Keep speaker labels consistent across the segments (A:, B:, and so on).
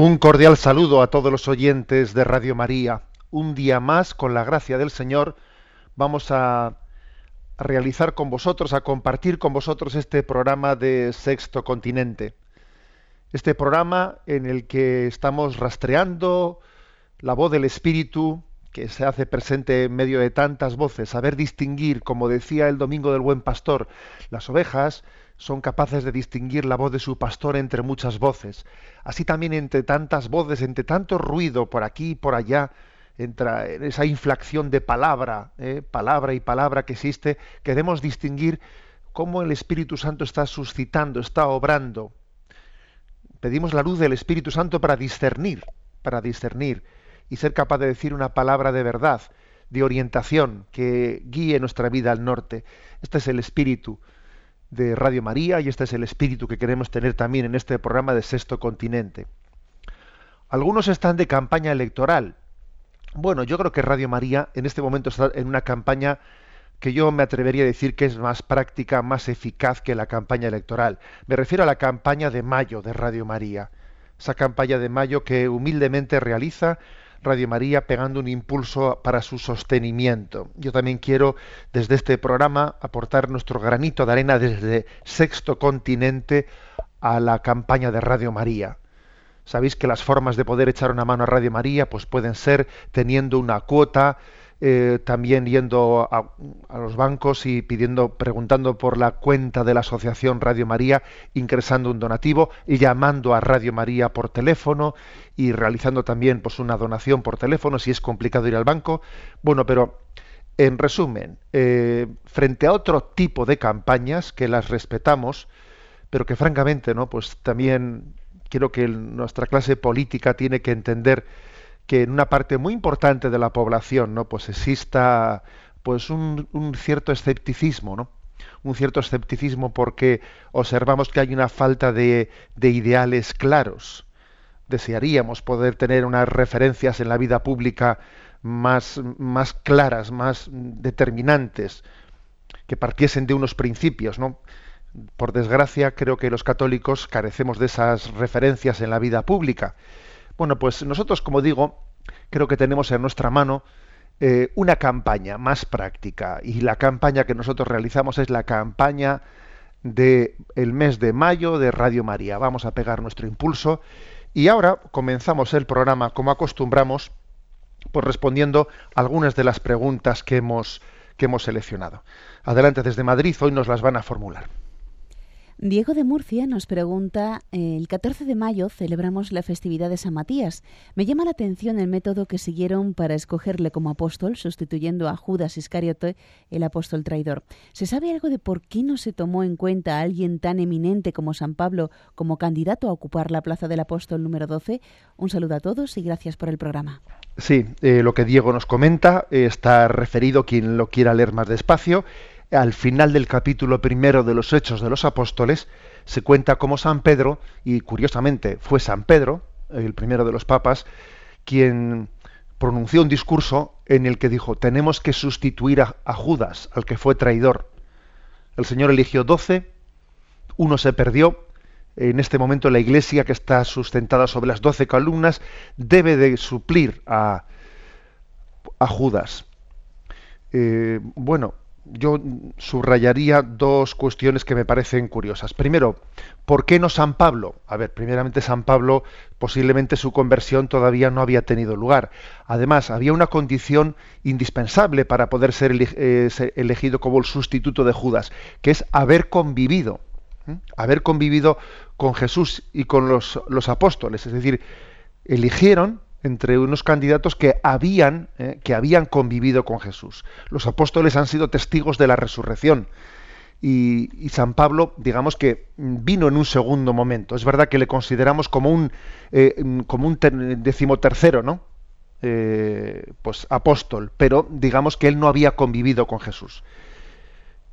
A: Un cordial saludo a todos los oyentes de Radio María. Un día más, con la gracia del Señor, vamos a realizar con vosotros, a compartir con vosotros este programa de Sexto Continente. Este programa en el que estamos rastreando la voz del Espíritu que se hace presente en medio de tantas voces, saber distinguir, como decía el Domingo del Buen Pastor, las ovejas son capaces de distinguir la voz de su pastor entre muchas voces. Así también entre tantas voces, entre tanto ruido por aquí y por allá, entra en esa inflación de palabra, ¿eh? palabra y palabra que existe, queremos distinguir cómo el Espíritu Santo está suscitando, está obrando. Pedimos la luz del Espíritu Santo para discernir, para discernir y ser capaz de decir una palabra de verdad, de orientación, que guíe nuestra vida al norte. Este es el espíritu de Radio María y este es el espíritu que queremos tener también en este programa de Sexto Continente. Algunos están de campaña electoral. Bueno, yo creo que Radio María en este momento está en una campaña que yo me atrevería a decir que es más práctica, más eficaz que la campaña electoral. Me refiero a la campaña de mayo de Radio María. Esa campaña de mayo que humildemente realiza Radio María pegando un impulso para su sostenimiento. Yo también quiero desde este programa aportar nuestro granito de arena desde Sexto Continente a la campaña de Radio María. Sabéis que las formas de poder echar una mano a Radio María pues pueden ser teniendo una cuota, eh, también yendo a, a, los bancos y pidiendo, preguntando por la cuenta de la asociación Radio María, ingresando un donativo llamando a Radio María por teléfono y realizando también pues una donación por teléfono si es complicado ir al banco. Bueno, pero en resumen, eh, frente a otro tipo de campañas que las respetamos, pero que francamente, no, pues también quiero que nuestra clase política tiene que entender que en una parte muy importante de la población no pues exista pues un, un, cierto escepticismo no un cierto escepticismo porque observamos que hay una falta de, de ideales claros. Desearíamos poder tener unas referencias en la vida pública más, más claras más determinantes que partiesen de unos principios no por desgracia creo que los católicos carecemos de esas referencias en la vida pública bueno, pues nosotros, como digo, creo que tenemos en nuestra mano eh, una campaña más práctica y la campaña que nosotros realizamos es la campaña del el mes de mayo de Radio María. Vamos a pegar nuestro impulso y ahora comenzamos el programa como acostumbramos, pues respondiendo algunas de las preguntas que hemos, que hemos seleccionado. Adelante desde Madrid, hoy nos las van a formular.
B: Diego de Murcia nos pregunta, el 14 de mayo celebramos la festividad de San Matías. Me llama la atención el método que siguieron para escogerle como apóstol, sustituyendo a Judas Iscariote, el apóstol traidor. ¿Se sabe algo de por qué no se tomó en cuenta a alguien tan eminente como San Pablo como candidato a ocupar la plaza del apóstol número 12? Un saludo a todos y gracias por el programa.
A: Sí, eh, lo que Diego nos comenta eh, está referido, quien lo quiera leer más despacio, al final del capítulo primero de los Hechos de los Apóstoles, se cuenta cómo San Pedro, y curiosamente fue San Pedro, el primero de los papas, quien pronunció un discurso en el que dijo, tenemos que sustituir a, Judas, al que fue traidor. El Señor eligió doce, uno se perdió, en este momento la iglesia que está sustentada sobre las doce columnas debe de suplir a, a Judas. Eh, bueno, yo subrayaría dos cuestiones que me parecen curiosas. Primero, ¿por qué no San Pablo? A ver, primeramente San Pablo, posiblemente su conversión todavía no había tenido lugar. Además, había una condición indispensable para poder ser, eh, elegido como el sustituto de Judas, que es haber convivido, haber convivido con Jesús y con los, los apóstoles. Es decir, eligieron entre unos candidatos que habían, eh, que habían convivido con Jesús. Los apóstoles han sido testigos de la resurrección. Y, San Pablo, digamos que vino en un segundo momento. Es verdad que le consideramos como un, eh, como un decimotercero, ¿no? Eh, pues apóstol, pero digamos que él no había convivido con Jesús.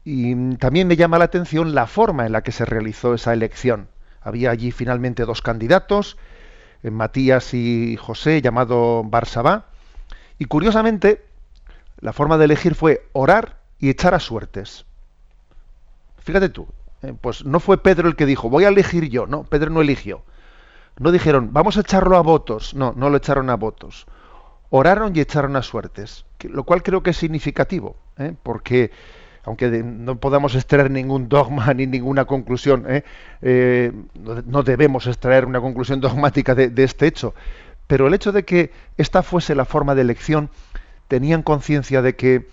A: Y también me llama la atención la forma en la que se realizó esa elección. Había allí finalmente dos candidatos, Matías y José, llamado Barsabá. Y curiosamente, la forma de elegir fue orar y echar a suertes. Fíjate tú, eh, pues no fue Pedro el que dijo, voy a elegir yo, no, Pedro no eligió. No dijeron, vamos a echarlo a votos, no, no lo echaron a votos. Oraron y echaron a suertes, lo cual creo que es significativo, ¿eh? porque aunque no podamos extraer ningún dogma ni ninguna conclusión, ¿eh? Eh, no debemos extraer una conclusión dogmática de, este hecho, pero el hecho de que esta fuese la forma de elección, tenían conciencia de que,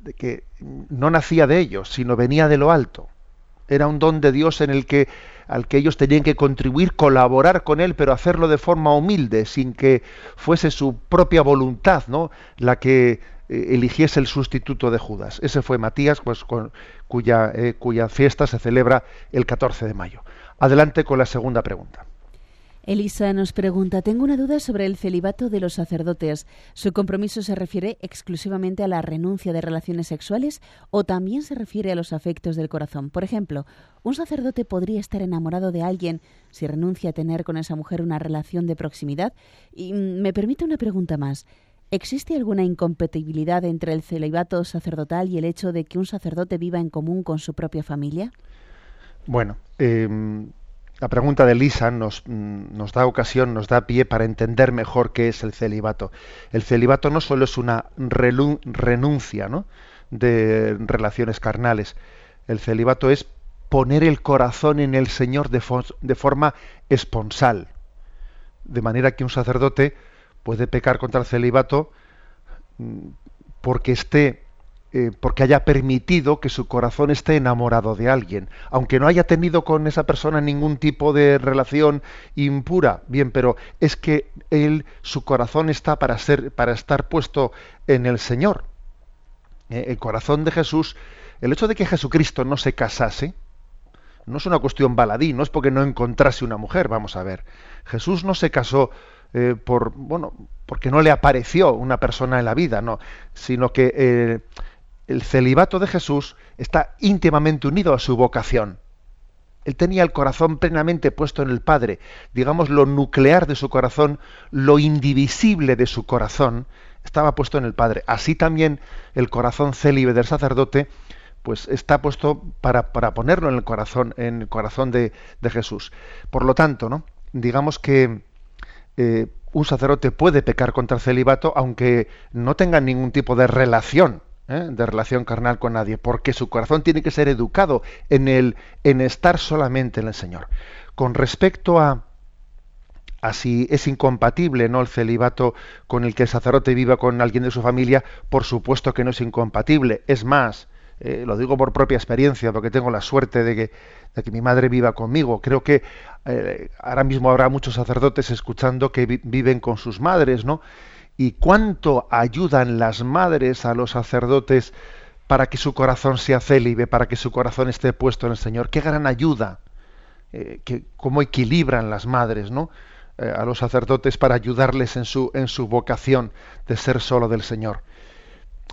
A: de que no nacía de ellos, sino venía de lo alto. Era un don de Dios en el que al que ellos tenían que contribuir, colaborar con él, pero hacerlo de forma humilde, sin que fuese su propia voluntad, ¿no? la que eligiese el sustituto de Judas. Ese fue Matías, pues, cuya, eh, cuya fiesta se celebra el 14 de mayo. Adelante con la segunda pregunta.
B: Elisa nos pregunta, tengo una duda sobre el celibato de los sacerdotes. ¿Su compromiso se refiere exclusivamente a la renuncia de relaciones sexuales o también se refiere a los afectos del corazón? Por ejemplo, ¿un sacerdote podría estar enamorado de alguien si renuncia a tener con esa mujer una relación de proximidad? Y mm, me permite una pregunta más. ¿Existe alguna incompatibilidad entre el celibato sacerdotal y el hecho de que un sacerdote viva en común con su propia familia?
A: Bueno, em, la pregunta de Lisa nos, mm, nos, da ocasión, nos da pie para entender mejor qué es el celibato. El celibato no solo es una renuncia de relaciones carnales, el celibato es poner el corazón en el Señor de forma esponsal, de manera que un sacerdote puede pecar contra el celibato mm, porque esté eh, porque haya permitido que su corazón esté enamorado de alguien, aunque no haya tenido con esa persona ningún tipo de relación impura, bien, pero es que él, su corazón está para ser, para estar puesto en el Señor. Eh, el corazón de Jesús, el hecho de que Jesucristo no se casase, no es una cuestión baladí, no es porque no encontrase una mujer, vamos a ver. Jesús no se casó eh, por bueno porque no le apareció una persona en la vida, no, sino que eh, el celibato de Jesús está íntimamente unido a su vocación. Él tenía el corazón plenamente puesto en el Padre, digamos lo nuclear de su corazón, lo indivisible de su corazón, estaba puesto en el Padre. Así también el corazón célibe del sacerdote, pues está puesto para, para ponerlo en el corazón, en el corazón de, de Jesús. Por lo tanto, ¿no? digamos que eh, un sacerdote puede pecar contra el celibato aunque no tenga ningún tipo de relación, ¿eh? de relación carnal con nadie, porque su corazón tiene que ser educado en el en estar solamente en el Señor. Con respecto a a si es incompatible no el celibato con el que el sacerdote viva con alguien de su familia, por supuesto que no es incompatible. Es más, eh, lo digo por propia experiencia, porque tengo la suerte de que, de que mi madre viva conmigo. Creo que eh, ahora mismo habrá muchos sacerdotes escuchando que viven con sus madres, ¿no? Y cuánto ayudan las madres a los sacerdotes para que su corazón sea célibe, para que su corazón esté puesto en el Señor. Qué gran ayuda, eh, que, cómo equilibran las madres, ¿no? a los sacerdotes para ayudarles en su, en su vocación de ser solo del Señor.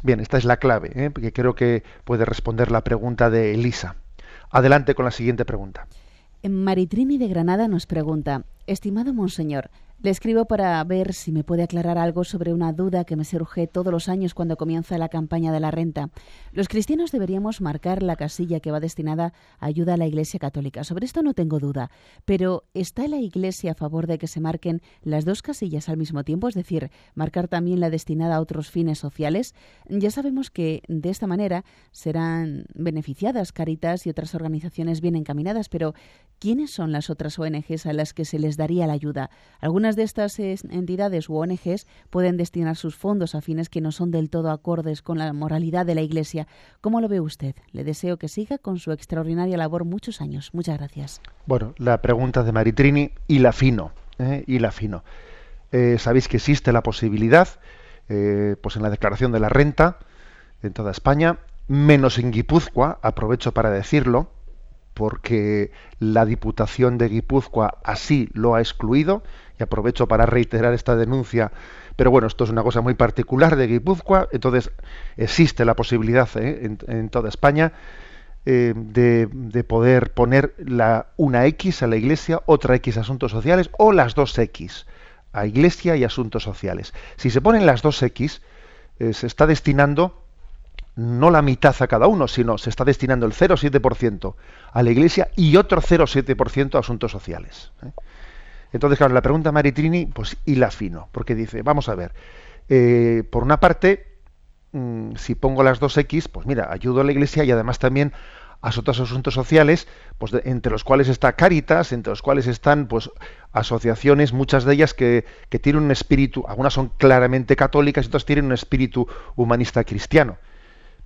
A: Bien, esta es la clave, ¿eh? porque creo que puede responder la pregunta de Elisa. Adelante con la siguiente pregunta.
B: Maritrini de Granada nos pregunta, estimado monseñor, Le escribo para ver si me puede aclarar algo sobre una duda que me surge todos los años cuando comienza la campaña de la renta. Los cristianos deberíamos marcar la casilla que va destinada a ayuda a la Iglesia Católica. Sobre esto no tengo duda. Pero ¿está la Iglesia a favor de que se marquen las dos casillas al mismo tiempo? Es decir, marcar también la destinada a otros fines sociales. Ya sabemos que de esta manera serán beneficiadas Caritas y otras organizaciones bien encaminadas, pero ¿quiénes son las otras ONGs a las que se les daría la ayuda? De estas entidades u ONGs pueden destinar sus fondos a fines que no son del todo acordes con la moralidad de la Iglesia. ¿Cómo lo ve usted? Le deseo que siga con su extraordinaria labor muchos años. Muchas gracias.
A: Bueno, la pregunta de Maritrini y la fino. ¿eh? Y la fino. Eh, Sabéis que existe la posibilidad, eh, pues en la declaración de la renta en toda España, menos en Guipúzcoa, aprovecho para decirlo, porque la Diputación de Guipúzcoa así lo ha excluido, y aprovecho para reiterar esta denuncia, pero bueno, esto es una cosa muy particular de Guipúzcoa, entonces existe la posibilidad ¿eh? en, toda España eh, de, poder poner la, una X a la Iglesia, otra X a asuntos sociales, o las dos X a Iglesia y asuntos sociales. Si se ponen las dos X, eh, se está destinando no la mitad a cada uno, sino se está destinando el 0,7% a la Iglesia y otro 0,7% a asuntos sociales. Entonces, claro, la pregunta Maritrini, pues y la fino, porque dice, vamos a ver, eh, por una parte, mm, si pongo las dos X, pues mira, ayudo a la Iglesia y además también a otros asuntos sociales, pues entre los cuales está Caritas, entre los cuales están pues asociaciones, muchas de ellas que, que tienen un espíritu, algunas son claramente católicas y otras tienen un espíritu humanista cristiano.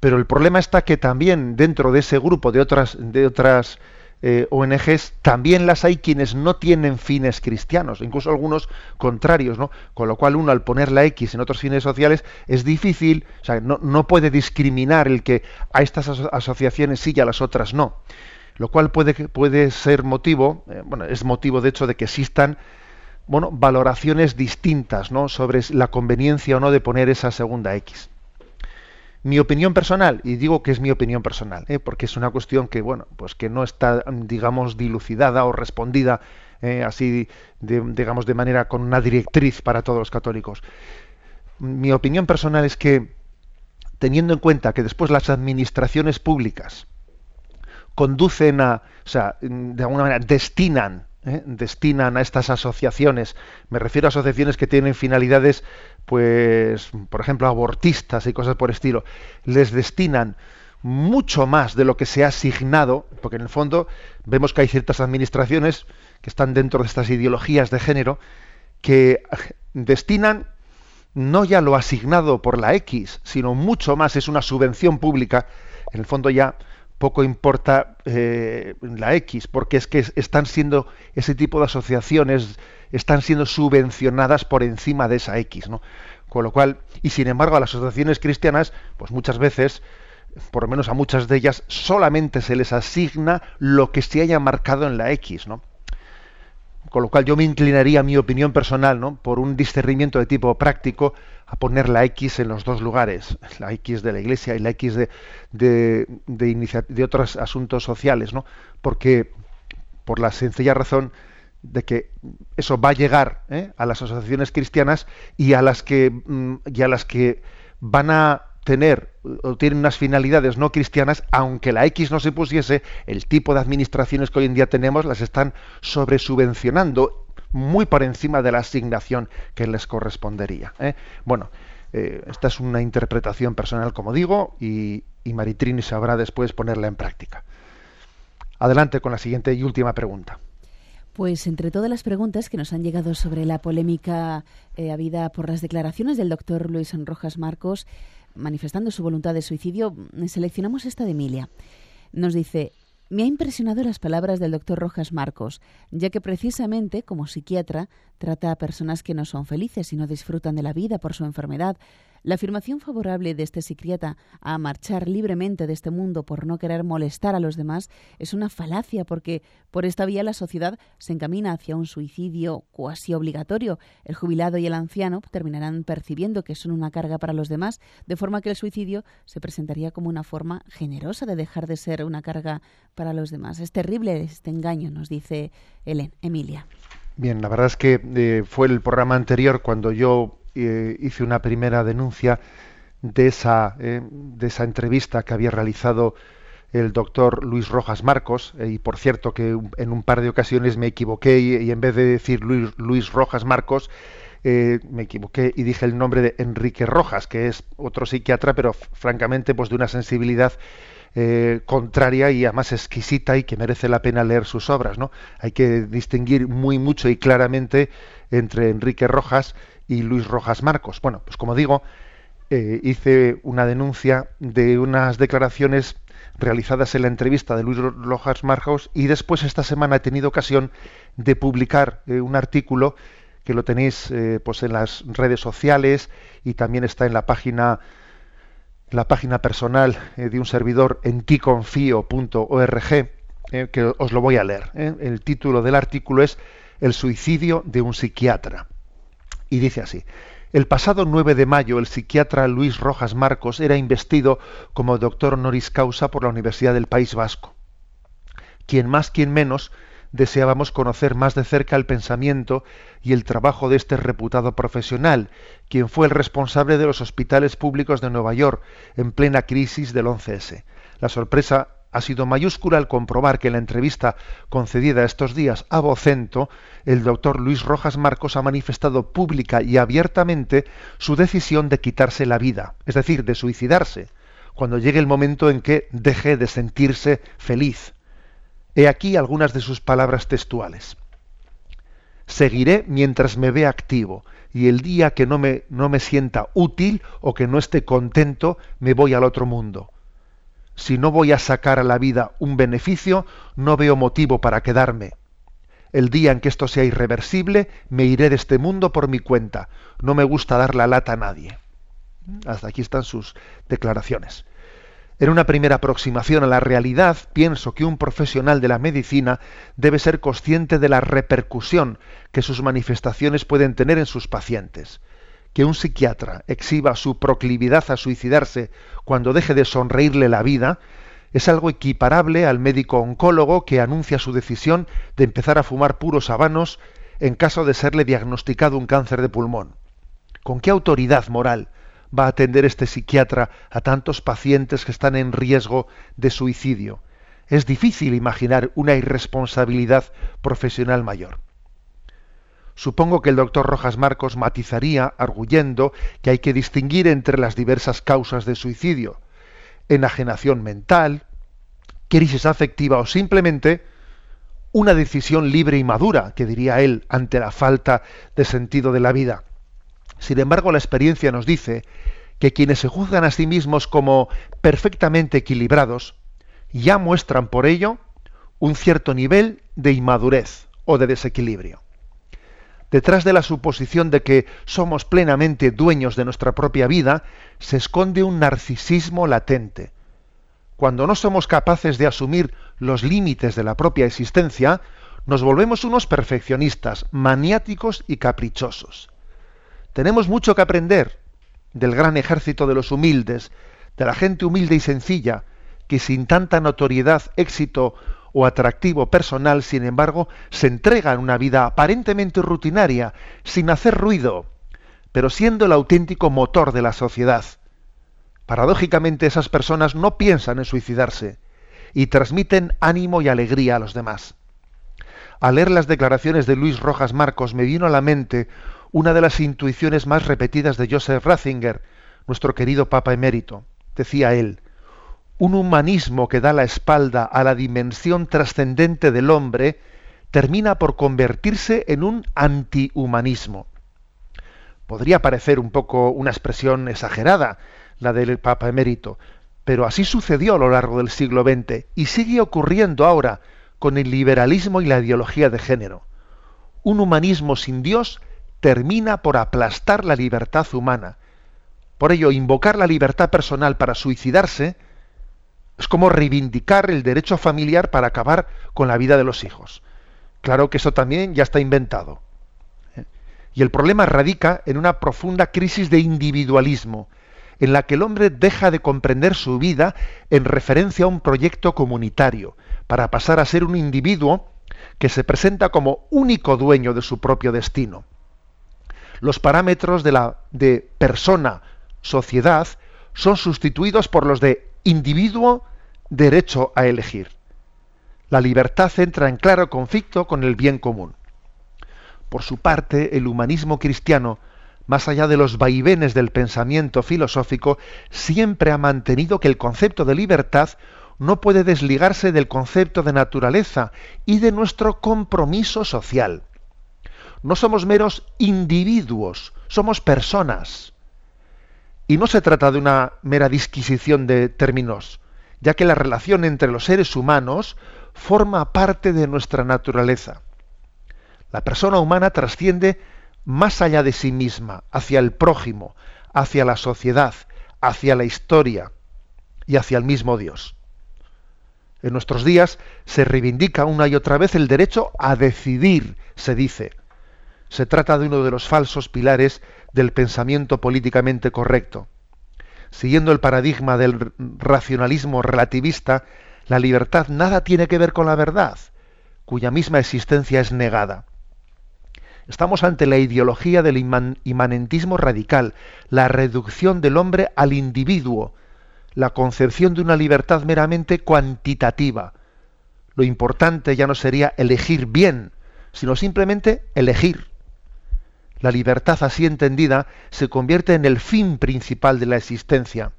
A: Pero el problema está que también dentro de ese grupo de otras, de otras eh, ONGs, también las hay quienes no tienen fines cristianos, incluso algunos contrarios, ¿no? Con lo cual uno al poner la X en otros fines sociales es difícil, o sea, no, puede discriminar el que a estas asociaciones sí y a las otras no. Lo cual puede, puede ser motivo, eh, bueno, es motivo de hecho de que existan bueno, valoraciones distintas ¿no? sobre la conveniencia o no de poner esa segunda X mi opinión personal y digo que es mi opinión personal ¿eh? porque es una cuestión que bueno pues que no está digamos dilucidada o respondida ¿eh? así de, digamos de manera con una directriz para todos los católicos mi opinión personal es que teniendo en cuenta que después las administraciones públicas conducen a o sea de alguna manera destinan ¿eh? destinan a estas asociaciones, me refiero a asociaciones que tienen finalidades, pues, por ejemplo, abortistas y cosas por estilo, les destinan mucho más de lo que se ha asignado, porque en el fondo vemos que hay ciertas administraciones que están dentro de estas ideologías de género, que destinan no ya lo asignado por la X, sino mucho más, es una subvención pública, en el fondo ya poco importa eh, la X, porque es que están siendo ese tipo de asociaciones están siendo subvencionadas por encima de esa X, ¿no? Con lo cual, y sin embargo a las asociaciones cristianas, pues muchas veces, por lo menos a muchas de ellas, solamente se les asigna lo que se haya marcado en la X, ¿no? Con lo cual yo me inclinaría, mi opinión personal, ¿no? por un discernimiento de tipo práctico, a poner la X en los dos lugares, la X de la Iglesia y la X de, de, de, otros asuntos sociales, ¿no? Porque, por la sencilla razón de que eso va a llegar ¿eh? a las asociaciones cristianas y a las que mm, y a las que van a tener o tienen unas finalidades no cristianas, aunque la X no se pusiese, el tipo de administraciones que hoy en día tenemos las están sobresubvencionando muy por encima de la asignación que les correspondería. ¿eh? Bueno, eh, esta es una interpretación personal, como digo, y, y Maritrini sabrá después ponerla en práctica. Adelante con la siguiente y última pregunta.
B: Pues entre todas las preguntas que nos han llegado sobre la polémica eh, habida por las declaraciones del doctor Luis Rojas Marcos, manifestando su voluntad de suicidio, seleccionamos esta de Emilia. Nos dice, me ha impresionado las palabras del doctor Rojas Marcos, ya que precisamente, como psiquiatra, trata a personas que no son felices y no disfrutan de la vida por su enfermedad, la afirmación favorable de este psiquiatra a marchar libremente de este mundo por no querer molestar a los demás es una falacia porque por esta vía la sociedad se encamina hacia un suicidio cuasi obligatorio. El jubilado y el anciano terminarán percibiendo que son una carga para los demás, de forma que el suicidio se presentaría como una forma generosa de dejar de ser una carga para los demás. Es terrible este engaño, nos dice Ellen, Emilia.
A: Bien, la verdad es que eh, fue el programa anterior cuando yo eh, hice una primera denuncia de esa, eh, de esa entrevista que había realizado el doctor Luis Rojas Marcos, y por cierto que en un par de ocasiones me equivoqué y, en vez de decir Luis, Luis Rojas Marcos, me equivoqué y dije el nombre de Enrique Rojas, que es otro psiquiatra, pero francamente pues de una sensibilidad eh, contraria y además exquisita y que merece la pena leer sus obras. ¿no? Hay que distinguir muy mucho y claramente entre Enrique Rojas y Luis Rojas Marcos. Bueno, pues como digo, eh, hice una denuncia de unas declaraciones realizadas en la entrevista de Luis Rojas Marcos y después esta semana he tenido ocasión de publicar eh, un artículo que lo tenéis pues en las redes sociales y también está en la página la página personal eh, de un servidor en ticonfío.org, eh, que os lo voy a leer. Eh. El título del artículo es El suicidio de un psiquiatra. Y dice así. El pasado 9 de mayo, el psiquiatra Luis Rojas Marcos era investido como doctor honoris causa por la Universidad del País Vasco. Quien más, quien menos, deseábamos conocer más de cerca el pensamiento y el trabajo de este reputado profesional, quien fue el responsable de los hospitales públicos de Nueva York en plena crisis del 11S. La sorpresa ha sido mayúscula al comprobar que en la entrevista concedida estos días a Vocento, el doctor Luis Rojas Marcos ha manifestado pública y abiertamente su decisión de quitarse la vida, es decir, de suicidarse, cuando llegue el momento en que deje de sentirse feliz. He aquí algunas de sus palabras textuales. Seguiré mientras me vea activo, y el día que no me, no me sienta útil o que no esté contento, me voy al otro mundo. Si no voy a sacar a la vida un beneficio, no veo motivo para quedarme. El día en que esto sea irreversible, me iré de este mundo por mi cuenta. No me gusta dar la lata a nadie. Hasta aquí están sus declaraciones. En una primera aproximación a la realidad, pienso que un profesional de la medicina debe ser consciente de la repercusión que sus manifestaciones pueden tener en sus pacientes. Que un psiquiatra exhiba su proclividad a suicidarse cuando deje de sonreírle la vida es algo equiparable al médico oncólogo que anuncia su decisión de empezar a fumar puros habanos en caso de serle diagnosticado un cáncer de pulmón. ¿Con qué autoridad moral va a atender este psiquiatra a tantos pacientes que están en riesgo de suicidio? Es difícil imaginar una irresponsabilidad profesional mayor. Supongo que el doctor Rojas Marcos matizaría, arguyendo que hay que distinguir entre las diversas causas de suicidio, enajenación mental, crisis afectiva o simplemente una decisión libre y madura, que diría él, ante la falta de sentido de la vida. Sin embargo, la experiencia nos dice que quienes se juzgan a sí mismos como perfectamente equilibrados ya muestran por ello un cierto nivel de inmadurez o de desequilibrio. Detrás de la suposición de que somos plenamente dueños de nuestra propia vida se esconde un narcisismo latente. Cuando no somos capaces de asumir los límites de la propia existencia, nos volvemos unos perfeccionistas, maniáticos y caprichosos. Tenemos mucho que aprender del gran ejército de los humildes, de la gente humilde y sencilla, que sin tanta notoriedad, éxito o atractivo personal, sin embargo, se entrega en una vida aparentemente rutinaria, sin hacer ruido, pero siendo el auténtico motor de la sociedad. Paradójicamente esas personas no piensan en suicidarse y transmiten ánimo y alegría a los demás. Al leer las declaraciones de Luis Rojas Marcos me vino a la mente una de las intuiciones más repetidas de Joseph Ratzinger, nuestro querido Papa emérito. Decía él, un humanismo que da la espalda a la dimensión trascendente del hombre termina por convertirse en un antihumanismo. Podría parecer un poco una expresión exagerada, la del Papa emérito, pero así sucedió a lo largo del siglo XX y sigue ocurriendo ahora con el liberalismo y la ideología de género. Un humanismo sin Dios termina por aplastar la libertad humana. Por ello, invocar la libertad personal para suicidarse es como reivindicar el derecho familiar para acabar con la vida de los hijos. Claro que eso también ya está inventado. Y el problema radica en una profunda crisis de individualismo, en la que el hombre deja de comprender su vida en referencia a un proyecto comunitario, para pasar a ser un individuo que se presenta como único dueño de su propio destino. Los parámetros de la de persona, sociedad, son sustituidos por los de individuo, derecho a elegir. La libertad entra en claro conflicto con el bien común. Por su parte, el humanismo cristiano, más allá de los vaivenes del pensamiento filosófico, siempre ha mantenido que el concepto de libertad no puede desligarse del concepto de naturaleza y de nuestro compromiso social. No somos meros individuos, somos personas. Y no se trata de una mera disquisición de términos, ya que la relación entre los seres humanos forma parte de nuestra naturaleza. La persona humana trasciende más allá de sí misma, hacia el prójimo, hacia la sociedad, hacia la historia y hacia el mismo Dios. En nuestros días se reivindica una y otra vez el derecho a decidir, se dice. Se trata de uno de los falsos pilares del pensamiento políticamente correcto. Siguiendo el paradigma del racionalismo relativista, la libertad nada tiene que ver con la verdad, cuya misma existencia es negada. Estamos ante la ideología del inmanentismo radical, la reducción del hombre al individuo, la concepción de una libertad meramente cuantitativa. Lo importante ya no sería elegir bien, sino simplemente elegir. La libertad así entendida se convierte en el fin principal de la existencia,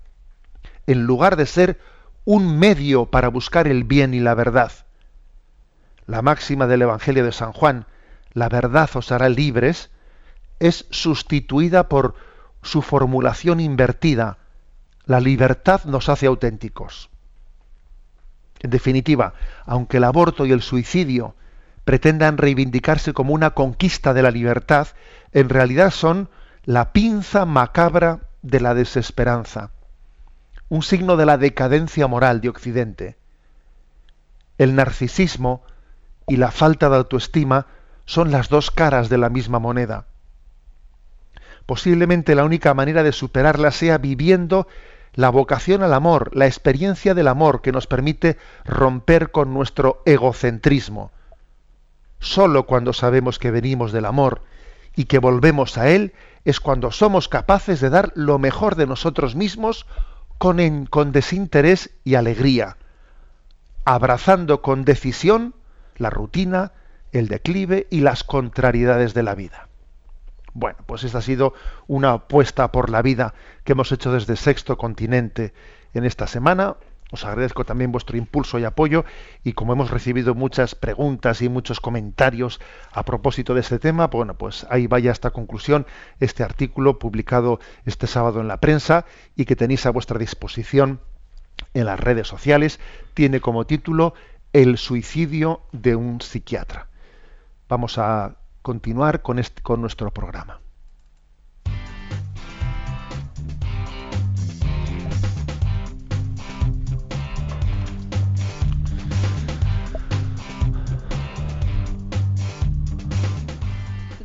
A: en lugar de ser un medio para buscar el bien y la verdad. La máxima del Evangelio de San Juan, la verdad os hará libres, es sustituida por su formulación invertida, la libertad nos hace auténticos. En definitiva, aunque el aborto y el suicidio pretendan reivindicarse como una conquista de la libertad, en realidad son la pinza macabra de la desesperanza, un signo de la decadencia moral de Occidente. El narcisismo y la falta de autoestima son las dos caras de la misma moneda. Posiblemente la única manera de superarla sea viviendo la vocación al amor, la experiencia del amor que nos permite romper con nuestro egocentrismo. Solo cuando sabemos que venimos del amor y que volvemos a Él es cuando somos capaces de dar lo mejor de nosotros mismos con, desinterés y alegría, abrazando con decisión la rutina, el declive y las contrariedades de la vida. Bueno, pues esta ha sido una apuesta por la vida que hemos hecho desde Sexto Continente en esta semana. Os agradezco también vuestro impulso y apoyo y como hemos recibido muchas preguntas y muchos comentarios a propósito de este tema, bueno, pues ahí vaya esta conclusión este artículo publicado este sábado en la prensa y que tenéis a vuestra disposición en las redes sociales. Tiene como título El suicidio de un psiquiatra. Vamos a continuar con, con nuestro programa.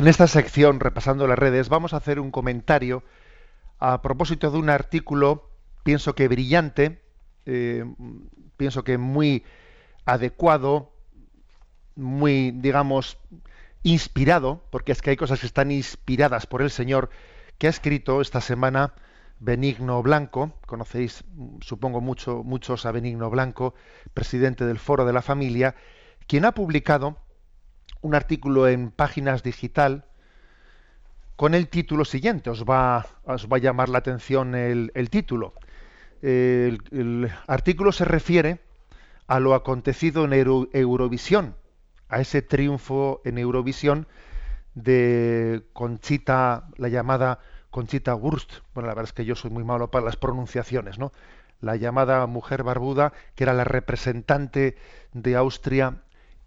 A: En esta sección, repasando las redes, vamos a hacer un comentario a propósito de un artículo, pienso que brillante, eh, pienso que muy adecuado, muy, digamos, inspirado, porque es que hay cosas que están inspiradas por el Señor, que ha escrito esta semana Benigno Blanco, conocéis, supongo mucho, muchos a Benigno Blanco, presidente del Foro de la Familia, quien ha publicado un artículo en Páginas Digital con el título siguiente. Os va, os va a llamar la atención el, título. El, artículo se refiere a lo acontecido en Eurovisión, a ese triunfo en Eurovisión de Conchita, la llamada Conchita Wurst. Bueno, la verdad es que yo soy muy malo para las pronunciaciones, ¿no? La llamada mujer barbuda, que era la representante de Austria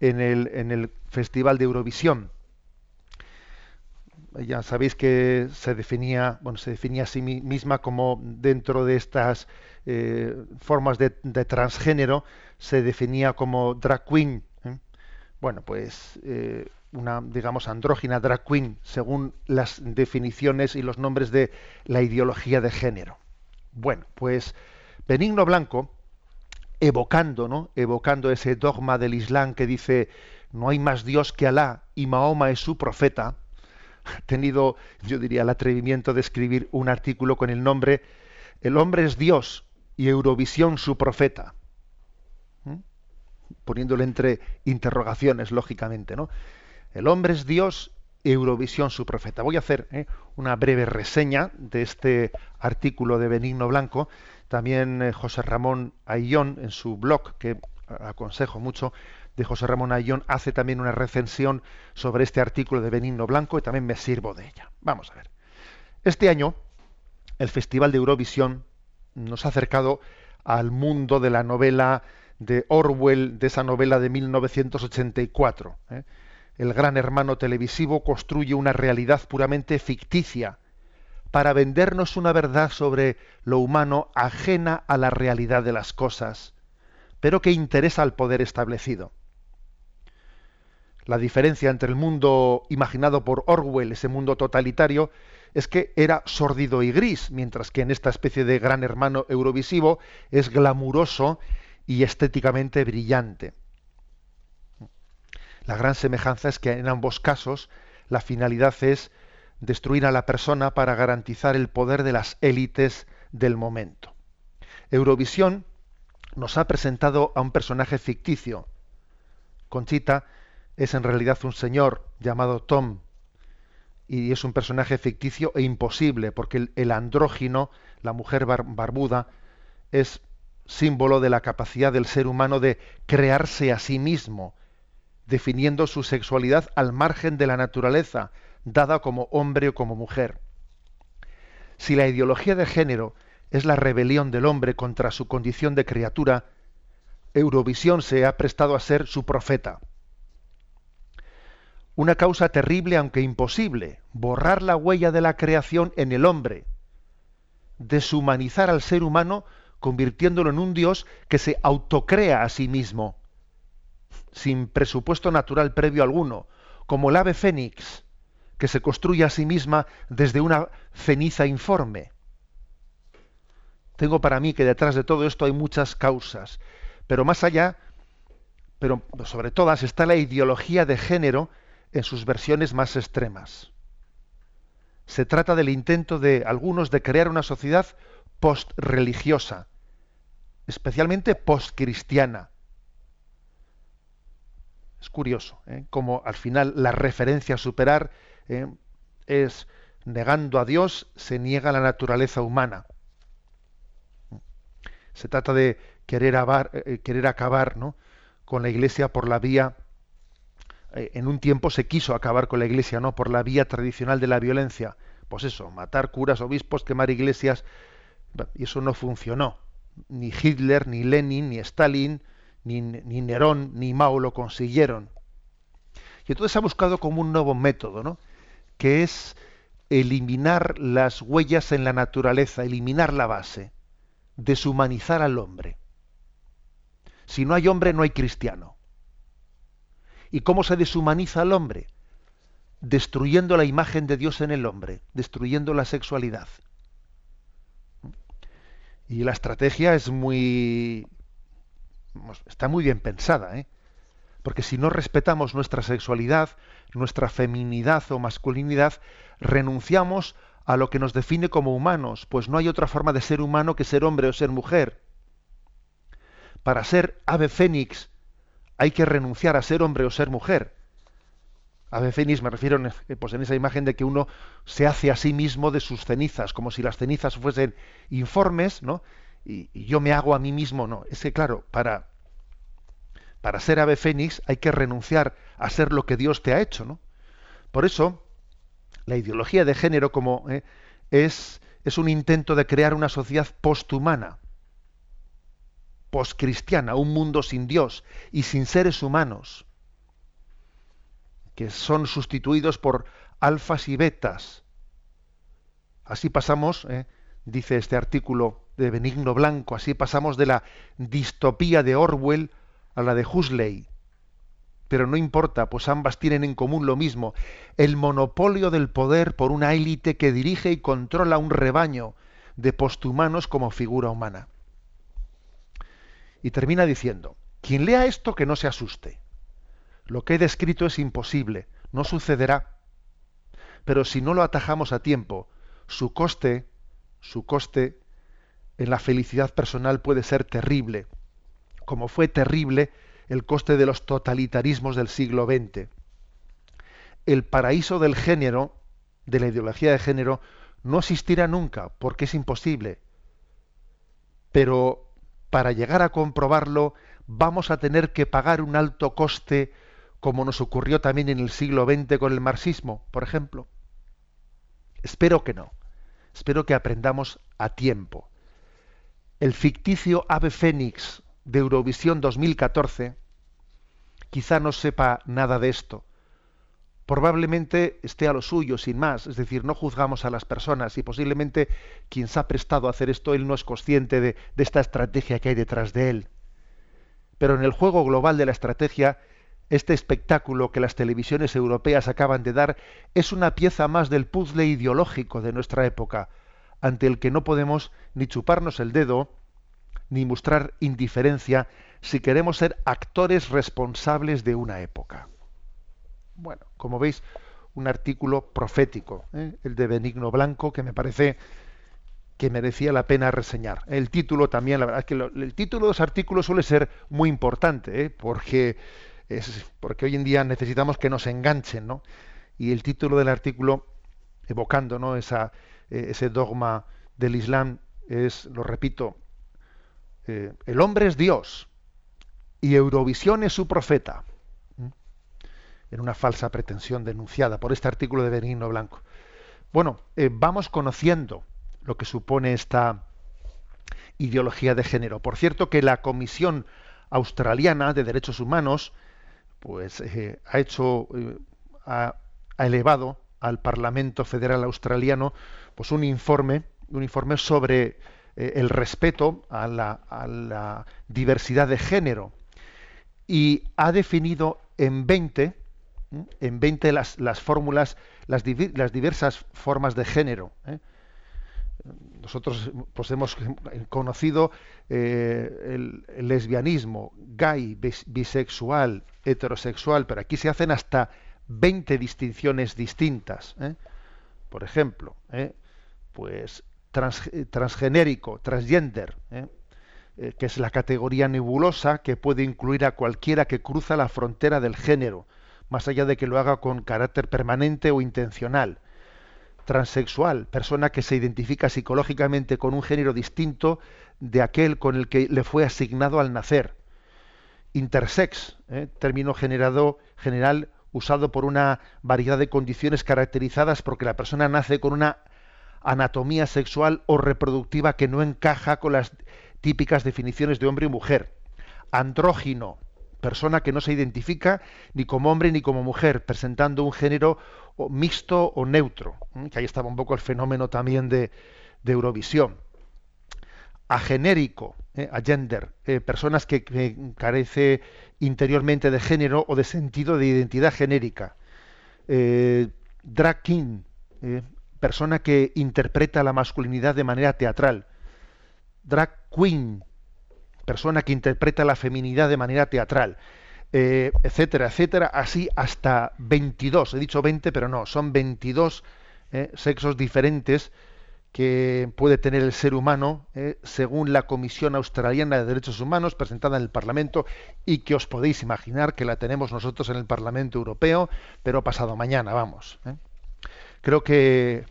A: en el, en el Festival de Eurovisión. Ya sabéis que se definía, bueno, se definía a sí misma como dentro de estas eh, formas de, transgénero, se definía como drag queen. ¿eh? Bueno, pues eh, una, digamos, andrógina drag queen, según las definiciones y los nombres de la ideología de género. Bueno, pues Benigno Blanco, evocando, ¿no? Evocando ese dogma del Islam que dice no hay más Dios que Alá y Mahoma es su profeta, ha tenido, yo diría, el atrevimiento de escribir un artículo con el nombre El hombre es Dios y Eurovisión su profeta. Poniéndole entre interrogaciones, lógicamente, ¿no? El hombre es Dios, Eurovisión su profeta. Voy a hacer ¿eh? una breve reseña de este artículo de Benigno Blanco. También eh, José Ramón Ayllón, en su blog, que aconsejo mucho, de José Ramón Ayllón, hace también una recensión sobre este artículo de Benigno Blanco y también me sirvo de ella. Vamos a ver. Este año, el Festival de Eurovisión nos ha acercado al mundo de la novela de Orwell, de esa novela de 1984 el gran hermano televisivo construye una realidad puramente ficticia para vendernos una verdad sobre lo humano ajena a la realidad de las cosas, pero que interesa al poder establecido. La diferencia entre el mundo imaginado por Orwell, ese mundo totalitario, es que era sórdido y gris, mientras que en esta especie de gran hermano eurovisivo es glamuroso y estéticamente brillante. La gran semejanza es que en ambos casos la finalidad es destruir a la persona para garantizar el poder de las élites del momento. Eurovisión nos ha presentado a un personaje ficticio. Conchita es en realidad un señor llamado Tom y es un personaje ficticio e imposible porque el, andrógino, la mujer barbuda, es símbolo de la capacidad del ser humano de crearse a sí mismo, definiendo su sexualidad al margen de la naturaleza, dada como hombre o como mujer. Si la ideología de género es la rebelión del hombre contra su condición de criatura, Eurovisión se ha prestado a ser su profeta. Una causa terrible aunque imposible, borrar la huella de la creación en el hombre, deshumanizar al ser humano convirtiéndolo en un Dios que se autocrea a sí mismo sin presupuesto natural previo alguno, como el ave fénix, que se construye a sí misma desde una ceniza informe. Tengo para mí que detrás de todo esto hay muchas causas, pero más allá, pero sobre todas está la ideología de género en sus versiones más extremas. Se trata del intento de algunos de crear una sociedad post-religiosa, especialmente post-cristiana, es curioso, ¿eh? como al final la referencia a superar ¿eh? es negando a Dios, se niega la naturaleza humana. Se trata de querer, eh, querer acabar ¿no? con la Iglesia por la vía en un tiempo se quiso acabar con la iglesia, ¿no? Por la vía tradicional de la violencia. Pues eso, matar curas, obispos, quemar iglesias. Y eso no funcionó. Ni Hitler, ni Lenin, ni Stalin, ni, Nerón ni Mao lo consiguieron. Y entonces ha buscado como un nuevo método, ¿no? que es eliminar las huellas en la naturaleza, eliminar la base, deshumanizar al hombre. Si no hay hombre, no hay cristiano. ¿Y cómo se deshumaniza al hombre? Destruyendo la imagen de Dios en el hombre, destruyendo la sexualidad. Y la estrategia es muy está muy bien pensada, ¿eh? Porque si no respetamos nuestra sexualidad, nuestra feminidad o masculinidad, renunciamos a lo que nos define como humanos, pues no hay otra forma de ser humano que ser hombre o ser mujer. Para ser ave fénix hay que renunciar a ser hombre o ser mujer. Ave fénix me refiero en, pues en esa imagen de que uno se hace a sí mismo de sus cenizas, como si las cenizas fuesen informes, ¿no? Y, yo me hago a mí mismo, no. Es que claro, para, para ser ave fénix hay que renunciar a ser lo que Dios te ha hecho, ¿no? Por eso, la ideología de género como eh, es, es un intento de crear una sociedad posthumana, poscristiana, un mundo sin Dios y sin seres humanos, que son sustituidos por alfas y betas. Así pasamos, eh, dice este artículo de Benigno Blanco, así pasamos de la distopía de Orwell a la de Huxley. Pero no importa, pues ambas tienen en común lo mismo, el monopolio del poder por una élite que dirige y controla un rebaño de posthumanos como figura humana. Y termina diciendo, quien lea esto que no se asuste. Lo que he descrito es imposible, no sucederá. Pero si no lo atajamos a tiempo, su coste, su coste en la felicidad personal puede ser terrible, como fue terrible el coste de los totalitarismos del siglo XX. El paraíso del género, de la ideología de género, no existirá nunca, porque es imposible. Pero para llegar a comprobarlo, vamos a tener que pagar un alto coste, como nos ocurrió también en el siglo XX con el marxismo, por ejemplo. Espero que no. Espero que aprendamos a tiempo. El ficticio ave fénix de Eurovisión 2014 quizá no sepa nada de esto. Probablemente esté a lo suyo, sin más, es decir, no juzgamos a las personas y posiblemente quien se ha prestado a hacer esto, él no es consciente de, esta estrategia que hay detrás de él. Pero en el juego global de la estrategia, este espectáculo que las televisiones europeas acaban de dar es una pieza más del puzzle ideológico de nuestra época, ante el que no podemos ni chuparnos el dedo, ni mostrar indiferencia si queremos ser actores responsables de una época. Bueno, como veis, un artículo profético, ¿eh? el de Benigno Blanco, que me parece que merecía la pena reseñar. El título también, la verdad es que el título de los artículos suele ser muy importante, ¿eh? porque, es, porque hoy en día necesitamos que nos enganchen, ¿no? Y el título del artículo, evocando ¿no? Esa, eh, ese dogma del Islam, es, lo repito, eh, el hombre es Dios y Eurovisión es su profeta. En una falsa pretensión denunciada por este artículo de Benigno Blanco. Bueno, eh, vamos conociendo lo que supone esta ideología de género. Por cierto, que la Comisión Australiana de Derechos Humanos pues ha hecho ha, elevado al Parlamento Federal Australiano pues un informe un informe sobre eh, el respeto a la, diversidad de género y ha definido en 20, en 20 las, las fórmulas, las, diversas formas de género. ¿eh? Nosotros pues, hemos conocido eh, el, lesbianismo, gay, bisexual, heterosexual, pero aquí se hacen hasta 20 distinciones distintas. Por ejemplo, pues transgenérico, transgender, ¿eh? Eh, que es la categoría nebulosa que puede incluir a cualquiera que cruza la frontera del género, más allá de que lo haga con carácter permanente o intencional. Transexual, persona que se identifica psicológicamente con un género distinto de aquel con el que le fue asignado al nacer. Intersex, ¿eh? término generado, general usado por una variedad de condiciones caracterizadas porque la persona nace con una anatomía sexual o reproductiva que no encaja con las típicas definiciones de hombre y mujer. Andrógino, persona que no se identifica ni como hombre ni como mujer, presentando un género mixto o neutro, que ahí estaba un poco el fenómeno también de, Eurovisión. Agenérico, eh, agender, eh, personas que, carece interiormente de género o de sentido de identidad genérica. Eh, drag king, persona que interpreta la masculinidad de manera teatral. Drag queen, persona que interpreta la feminidad de manera teatral. Eh, etcétera, etcétera, así hasta 22. He dicho 20, pero no, son 22 eh, sexos diferentes que puede tener el ser humano eh, según la Comisión Australiana de Derechos Humanos presentada en el Parlamento y que os podéis imaginar que la tenemos nosotros en el Parlamento Europeo, pero pasado mañana, vamos. Creo que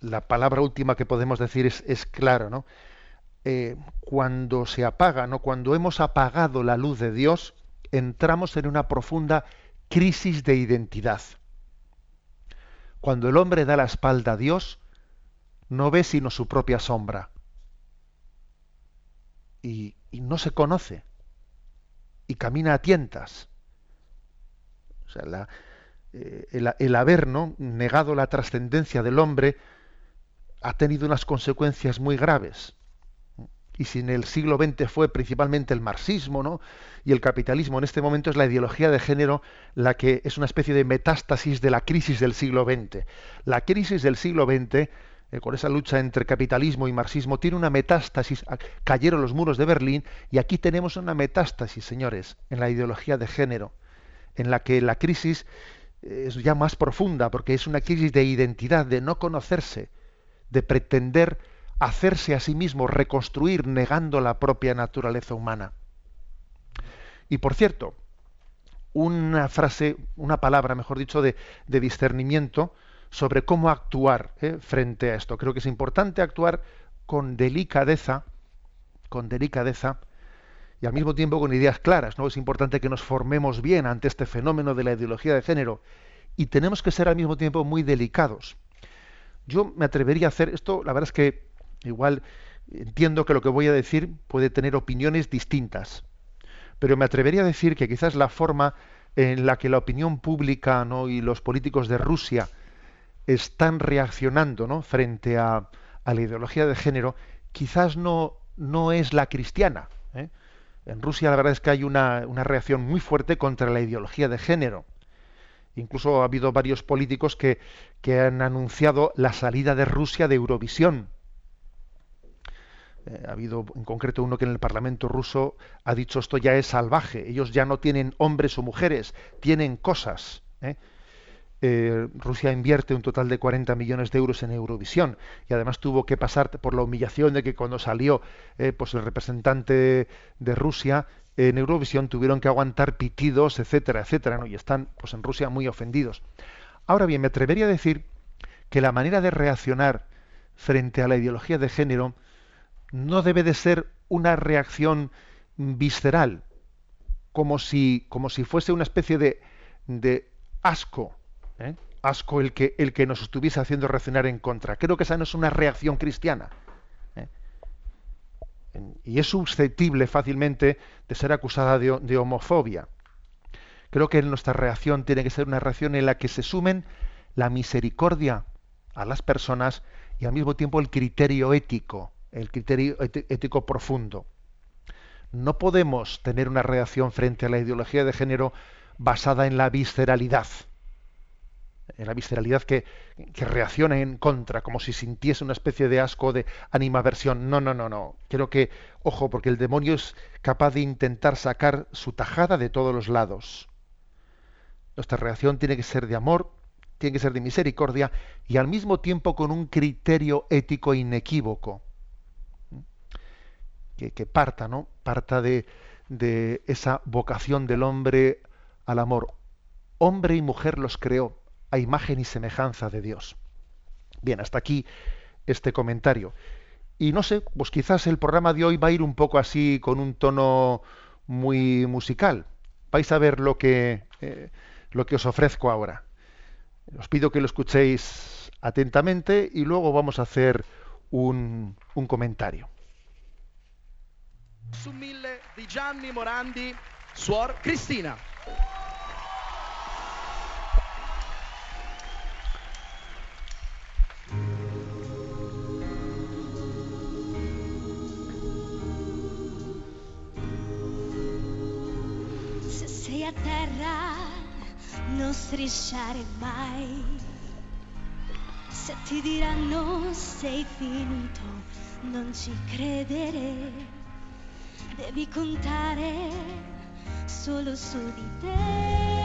A: la palabra última que podemos decir es, es claro, ¿no? Eh, cuando se apaga, ¿no? cuando hemos apagado la luz de Dios, entramos en una profunda crisis de identidad. Cuando el hombre da la espalda a Dios, no ve sino su propia sombra. Y, no se conoce. Y camina a tientas. O sea, eh, el, haber ¿no? negado la trascendencia del hombre ha tenido unas consecuencias muy graves y si en el siglo XX fue principalmente el marxismo ¿no? y el capitalismo, en este momento es la ideología de género la que es una especie de metástasis de la crisis del siglo XX. La crisis del siglo XX, eh, con esa lucha entre capitalismo y marxismo, tiene una metástasis. Cayeron los muros de Berlín y aquí tenemos una metástasis, señores, en la ideología de género, en la que la crisis eh, es ya más profunda, porque es una crisis de identidad, de no conocerse, de pretender hacerse a sí mismo, reconstruir negando la propia naturaleza humana. Y por cierto, una frase, una palabra, mejor dicho, de, discernimiento sobre cómo actuar ¿eh? frente a esto. Creo que es importante actuar con delicadeza, con delicadeza y al mismo tiempo con ideas claras. ¿no? Es importante que nos formemos bien ante este fenómeno de la ideología de género y tenemos que ser al mismo tiempo muy delicados. Yo me atrevería a hacer esto, la verdad es que Igual entiendo que lo que voy a decir puede tener opiniones distintas, pero me atrevería a decir que quizás la forma en la que la opinión pública ¿no? y los políticos de Rusia están reaccionando ¿no? frente a, la ideología de género, quizás no, no es la cristiana. ¿eh? En Rusia la verdad es que hay una, una, reacción muy fuerte contra la ideología de género. Incluso ha habido varios políticos que, que han anunciado la salida de Rusia de Eurovisión eh, ha habido en concreto uno que en el Parlamento ruso ha dicho esto ya es salvaje, ellos ya no tienen hombres o mujeres, tienen cosas. ¿eh? Eh, Rusia invierte un total de 40 millones de euros en Eurovisión y además tuvo que pasar por la humillación de que cuando salió pues el representante de Rusia en Eurovisión tuvieron que aguantar pitidos, etcétera, etcétera, ¿no? y están pues en Rusia muy ofendidos. Ahora bien, me atrevería a decir que la manera de reaccionar frente a la ideología de género no debe de ser una reacción visceral, como si, como si fuese una especie de asco, ¿eh? asco el que, el que nos estuviese haciendo reaccionar en contra. Creo que esa no es una reacción cristiana. ¿eh? Y es susceptible fácilmente de ser acusada de, homofobia. Creo que nuestra reacción tiene que ser una reacción en la que se sumen la misericordia a las personas y al mismo tiempo el criterio ético el criterio ético profundo. No podemos tener una reacción frente a la ideología de género basada en la visceralidad, la visceralidad que, que reacciona en contra, como si sintiese una especie de asco, de animaversión. No, no, no, no. Creo que, ojo, porque el demonio es capaz de intentar sacar su tajada de todos los lados. Nuestra reacción tiene que ser de amor, tiene que ser de misericordia y al mismo tiempo con un criterio ético inequívoco que, parta, ¿no? Parta de, de esa vocación del hombre al amor. Hombre y mujer los creó a imagen y semejanza de Dios. Bien, hasta aquí este comentario. Y no sé, pues quizás el programa de hoy va a ir un poco así con un tono muy musical. Vais a ver lo que, eh, lo que os ofrezco ahora. Os pido que lo escuchéis atentamente y luego vamos a hacer un, un comentario.
C: su mille Gianni Morandi, Suor Cristina.
D: A terra, non strisciare mai. Se ti diranno sei finito, non ci credere devi contare solo su di te.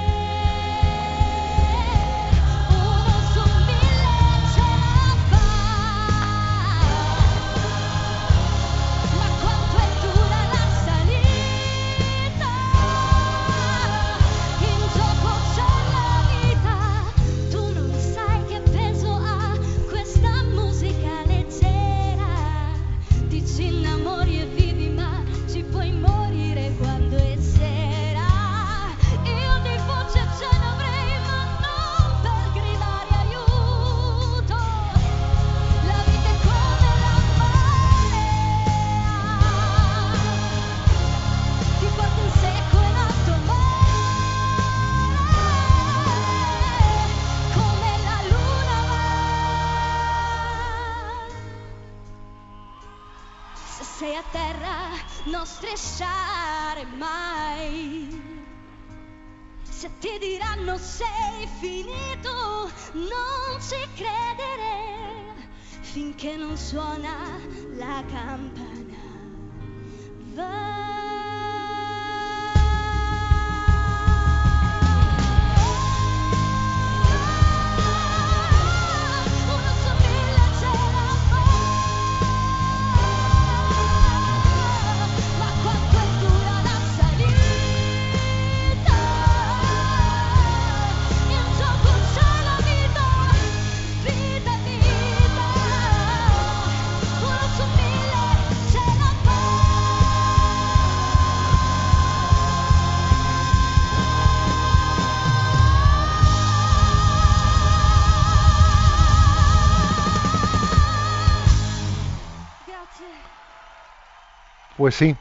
A: Pues sí,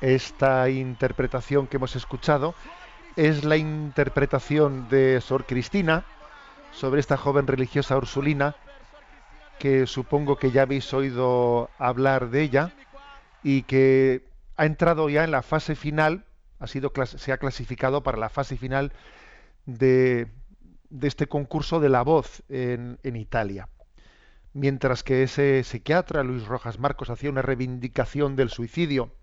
A: esta interpretación que hemos escuchado es la interpretación de Sor Cristina sobre esta joven religiosa ursulina que supongo que ya habéis oído hablar de ella y que ha entrado ya en la fase final, ha sido se ha clasificado para la fase final de, este concurso de la voz en Italia. Mientras que ese psiquiatra, Luis Rojas Marcos, hacía una reivindicación del suicidio,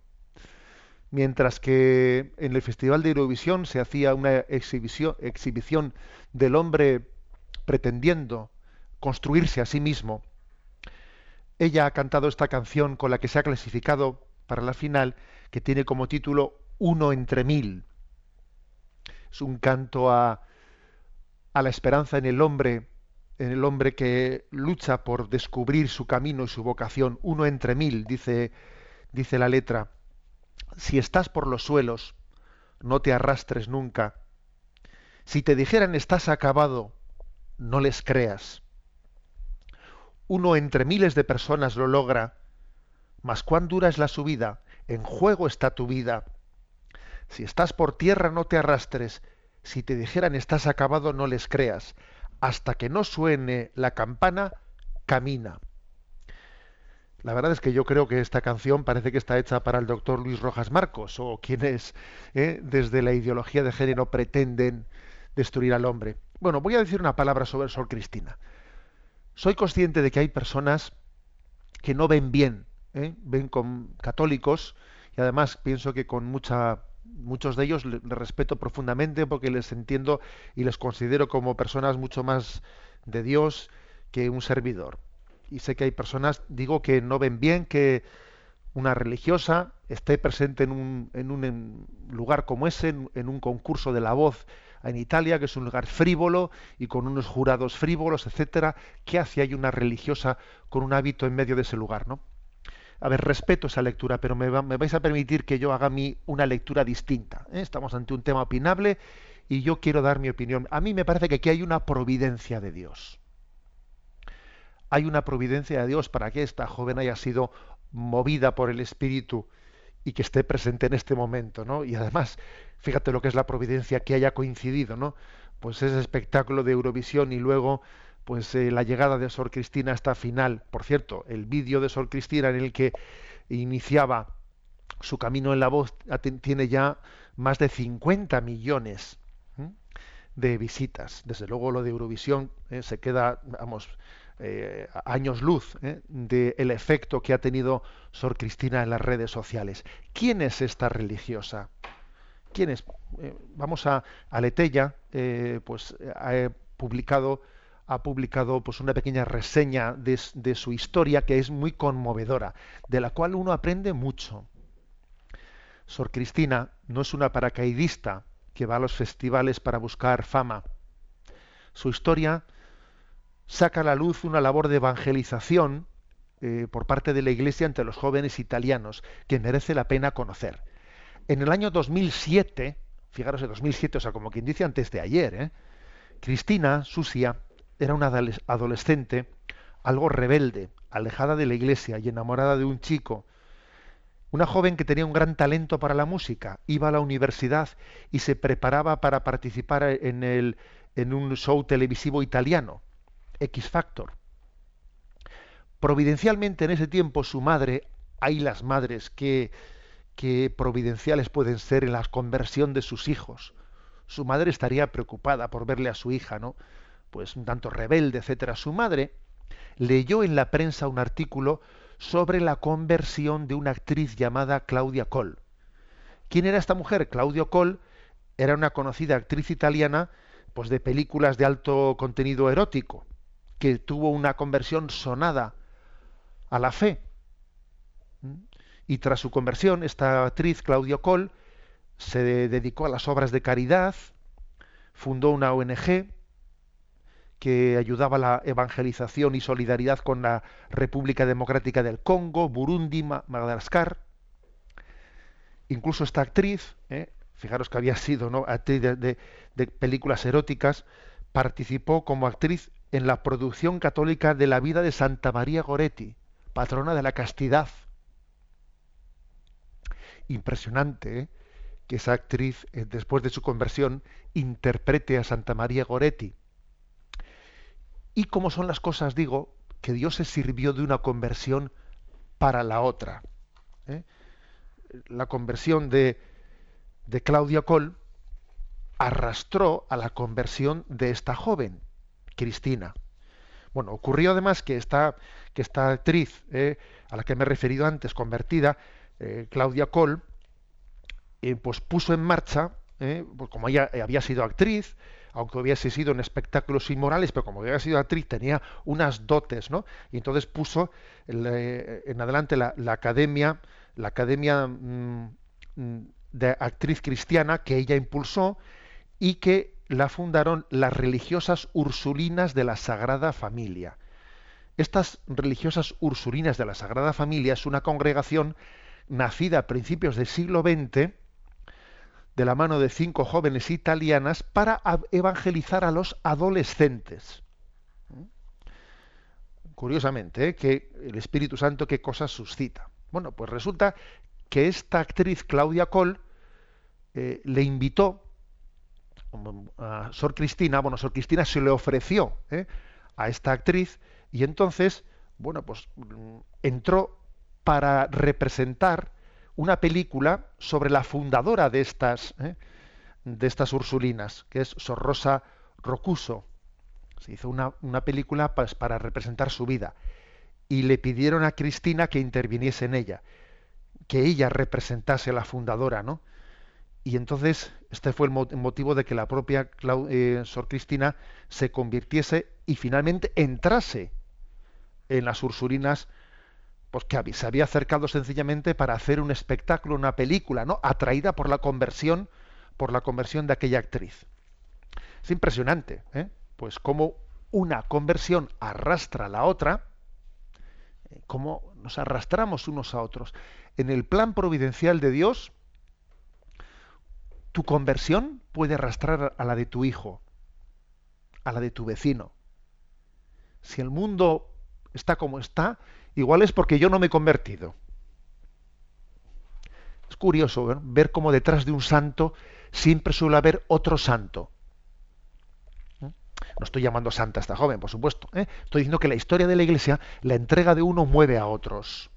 A: mientras que en el Festival de Eurovisión se hacía una exhibición, del hombre pretendiendo construirse a sí mismo, ella ha cantado esta canción con la que se ha clasificado para la final, que tiene como título Uno entre mil. Es un canto a, a la esperanza en el hombre, el hombre que lucha por descubrir su camino y su vocación. Uno entre mil, dice, dice la letra. Si estás por los suelos, no te arrastres nunca. Si te dijeran estás acabado, no les creas. Uno entre miles de personas lo logra, mas cuán dura es la subida, en juego está tu vida. Si estás por tierra, no te arrastres. Si te dijeran estás acabado, no les creas. Hasta que no suene la campana, camina. La verdad es que yo creo que esta canción parece que está hecha para el doctor Luis Rojas Marcos o quienes eh, desde la ideología de género pretenden destruir al hombre. Bueno, voy a decir una palabra sobre Sol Cristina. Soy consciente de que hay personas que no ven bien, ¿eh? ven con católicos y además pienso que con mucha muchos de ellos les respeto profundamente porque les entiendo y les considero como personas mucho más de Dios que un servidor. Y sé que hay personas, digo, que no ven bien que una religiosa esté presente en un, en un lugar como ese, en, en un concurso de la voz en Italia, que es un lugar frívolo y con unos jurados frívolos, etcétera. ¿Qué hace ahí una religiosa con un hábito en medio de ese lugar, no? A ver, respeto esa lectura, pero me, va- me vais a permitir que yo haga mi, una lectura distinta. ¿eh? Estamos ante un tema opinable y yo quiero dar mi opinión. A mí me parece que aquí hay una providencia de Dios. Hay una providencia de Dios para que esta joven haya sido movida por el Espíritu y que esté presente en este momento, ¿no? Y además, fíjate lo que es la providencia que haya coincidido, ¿no? Pues ese espectáculo de Eurovisión y luego pues eh, la llegada de Sor Cristina a esta final. Por cierto, el vídeo de Sor Cristina en el que iniciaba su camino en la voz tiene ya más de 50 millones de visitas. Desde luego lo de Eurovisión eh, se queda, vamos, eh, años luz ¿eh? del efecto que ha tenido Sor Cristina en las redes sociales. ¿Quién es esta religiosa? ¿Quién es? Vamos a, a Letella, eh, pues ha publicado ha publicado pues una pequeña reseña de, su historia que es muy conmovedora, de la cual uno aprende mucho. Sor Cristina no es una paracaidista que va a los festivales para buscar fama. Su historia saca a la luz una labor de evangelización eh, por parte de la Iglesia entre los jóvenes italianos que merece la pena conocer. En el año 2007, fijaros en 2007, o sea, como quien dice antes de ayer, ¿eh? Cristina, Susia, era una adole- adolescente algo rebelde, alejada de la iglesia y enamorada de un chico. Una joven que tenía un gran talento para la música, iba a la universidad y se preparaba para participar en, el, en un show televisivo italiano, X Factor. Providencialmente en ese tiempo su madre, hay las madres que, qué providenciales pueden ser en la conversión de sus hijos. Su madre estaría preocupada por verle a su hija, ¿no? Pues un tanto rebelde, etcétera. Su madre leyó en la prensa un artículo sobre la conversión de una actriz llamada Claudia Cole. ¿Quién era esta mujer? Claudia Cole era una conocida actriz italiana pues de películas de alto contenido erótico, que tuvo una conversión sonada a la fe. Y tras su conversión, esta actriz, Claudia Cole, se dedicó a las obras de caridad, fundó una ONG que ayudaba a la evangelización y solidaridad con la República Democrática del Congo, Burundi, Madagascar. Incluso esta actriz, ¿eh? fijaros que había sido ¿no? actriz de, películas eróticas, participó como actriz en la producción católica de la vida de Santa María Goretti, patrona de la castidad. Impresionante ¿eh? que esa actriz, eh, después de su conversión, interprete a Santa María Goretti. Y como son las cosas, digo, que Dios se sirvió de una conversión para la otra. ¿eh? La conversión de, de Claudia Col arrastró a la conversión de esta joven, Cristina. Bueno, ocurrió además que esta, que esta actriz eh, a la que me he referido antes, convertida, eh, Claudia Col, pues puso en marcha, pues como ella había sido actriz, aunque hubiese sido en espectáculos inmorales, pero como había sido actriz tenía unas dotes, ¿no? Y entonces puso el, en adelante la, la, academia, la academia mmm, de actriz cristiana que ella impulsó y que la fundaron las religiosas ursulinas de la Sagrada Familia. Estas religiosas ursulinas de la Sagrada Familia es una congregación nacida a principios del siglo XX de la mano de cinco jóvenes italianas para evangelizar a los adolescentes. Curiosamente, ¿eh? que el Espíritu Santo qué cosas suscita. Bueno, pues resulta que esta actriz Claudia Col eh, le invitó a Sor Cristina, bueno, Sor Cristina se le ofreció ¿eh? a esta actriz y entonces, bueno, pues entró para representar una película sobre la fundadora de estas, ¿eh? de estas Ursulinas, que es Sor Rosa Rocuso. Se hizo una, una película para representar su vida. Y le pidieron a Cristina que interviniese en ella, que ella representase a la fundadora, ¿no? Y entonces este fue el motivo de que la propia eh, Sor Cristina se convirtiese y finalmente entrase en las Ursulinas pues que se había acercado sencillamente para hacer un espectáculo, una película, ¿no? Atraída por la conversión, por la conversión de aquella actriz. Es impresionante, ¿eh? Pues cómo una conversión arrastra a la otra, eh, cómo nos arrastramos unos a otros. En el plan providencial de Dios, tu conversión puede arrastrar a la de tu hijo, a la de tu vecino. Si el mundo está como está, igual es porque yo no me he convertido. Es curioso ver cómo detrás de un santo siempre suele haber otro santo. No estoy llamando santa esta joven, por supuesto. ¿eh? Estoy diciendo que la historia de la Iglesia, la entrega de uno mueve a otros.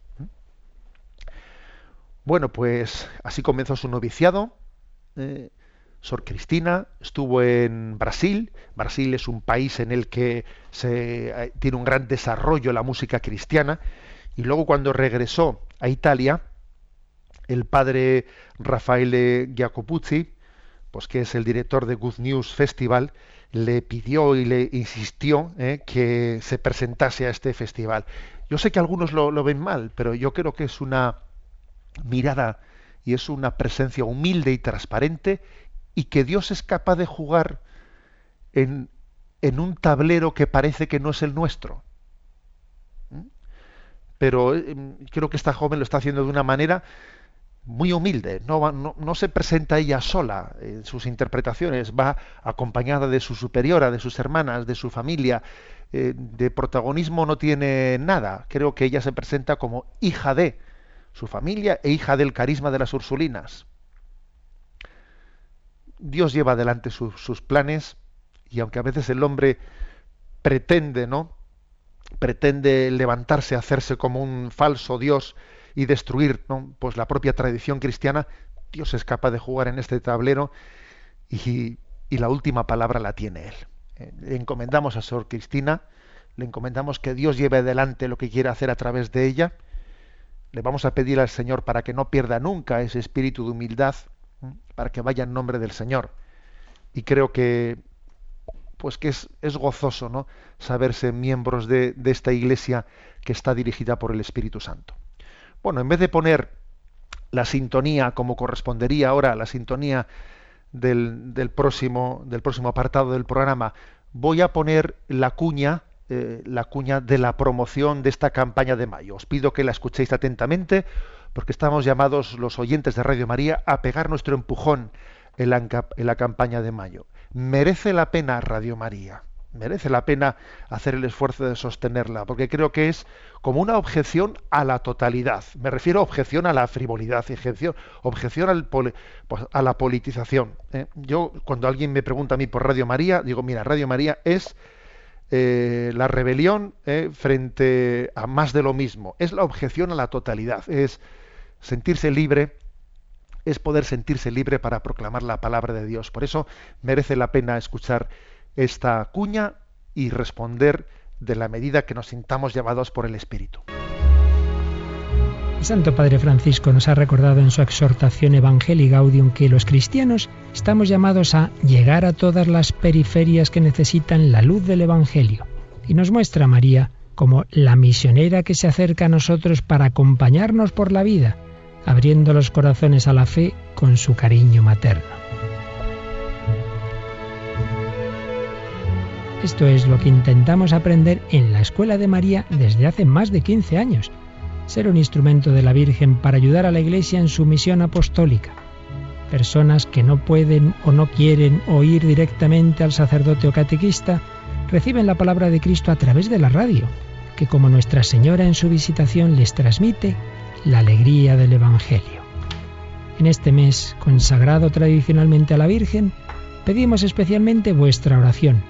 A: Bueno, pues así comenzó su noviciado. Eh, Sor Cristina estuvo en Brasil. Brasil es un país en el que se, eh, tiene un gran desarrollo la música cristiana. Y luego cuando regresó a Italia, el padre Raffaele Giacopuzzi, pues que es el director de Good News Festival, le pidió y le insistió eh, que se presentase a este festival. Yo sé que algunos lo, lo ven mal, pero yo creo que es una mirada y es una presencia humilde y transparente y que Dios es capaz de jugar en, en un tablero que parece que no es el nuestro. ¿Mm? Pero eh, creo que esta joven lo está haciendo de una manera muy humilde, no, se presenta ella sola en sus interpretaciones, va acompañada de su superiora, de sus hermanas, de su familia, eh, de protagonismo no tiene nada, creo que ella se presenta como hija de, su familia e hija del carisma de las Ursulinas. Dios lleva adelante su, sus planes y aunque a veces el hombre pretende, ¿no? Pretende levantarse, hacerse como un falso Dios y destruir ¿no? pues la propia tradición cristiana, Dios es capaz de jugar en este tablero y, y la última palabra la tiene Él. Eh, Le encomendamos a Sor Cristina, le encomendamos que Dios lleve adelante lo que quiera hacer a través de ella. Le vamos a pedir al Señor para que no pierda nunca ese espíritu de humildad. Para que vaya en nombre del Señor. Y creo que pues que es, es gozoso ¿no? saberse miembros de, de esta iglesia que está dirigida por el Espíritu Santo. Bueno, en vez de poner la sintonía como correspondería ahora a la sintonía del, del próximo, del próximo apartado del programa, voy a poner la cuña, eh, la cuña de la promoción de esta campaña de mayo. Os pido que la escuchéis atentamente, porque estamos llamados los oyentes de Radio María a pegar nuestro empujón en la, campaña de mayo. Merece la pena Radio María merece la pena hacer el esfuerzo de sostenerla, porque creo que es como una objeción a la totalidad. Me refiero a objeción a la frivolidad, objeción, objeción al pues, a la politización. ¿eh? Yo, cuando alguien me pregunta a mí por Radio María, digo, mira, Radio María es eh, la rebelión eh, frente a más de lo mismo, es la objeción a la totalidad, es sentirse libre es poder sentirse libre para proclamar la palabra de Dios. Por eso merece la pena escuchar esta cuña y responder de la medida que nos sintamos llamados por el Espíritu.
E: El Santo Padre Francisco nos ha recordado en su exhortación Evangelii Gaudium que los cristianos estamos llamados a llegar a todas las periferias que necesitan la luz del Evangelio. Y nos muestra a María como la misionera que se acerca a nosotros para acompañarnos por la vida, abriendo los corazones a la fe con su cariño materno. Esto es lo que intentamos aprender en la Escuela de María desde hace más de 15 años. Ser un instrumento de la Virgen para ayudar a la Iglesia en su misión apostólica. Personas que no pueden o no quieren oír directamente al sacerdote o catequista reciben la palabra de Cristo a través de la radio, que como Nuestra Señora en su visitación les transmite la alegría del Evangelio. En este mes, consagrado tradicionalmente a la Virgen, pedimos especialmente vuestra oración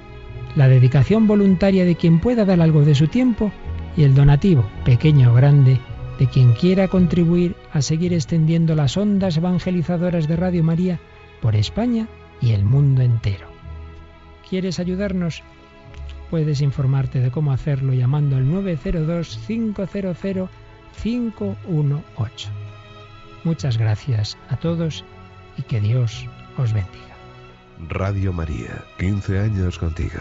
E: la dedicación voluntaria de quien pueda dar algo de su tiempo y el donativo, pequeño o grande, de quien quiera contribuir a seguir extendiendo las ondas evangelizadoras de Radio María por España y el mundo entero. ¿Quieres ayudarnos? Puedes informarte de cómo hacerlo llamando al 902-500-518. Muchas gracias a todos y que Dios os bendiga.
F: Radio María, 15 años contigo.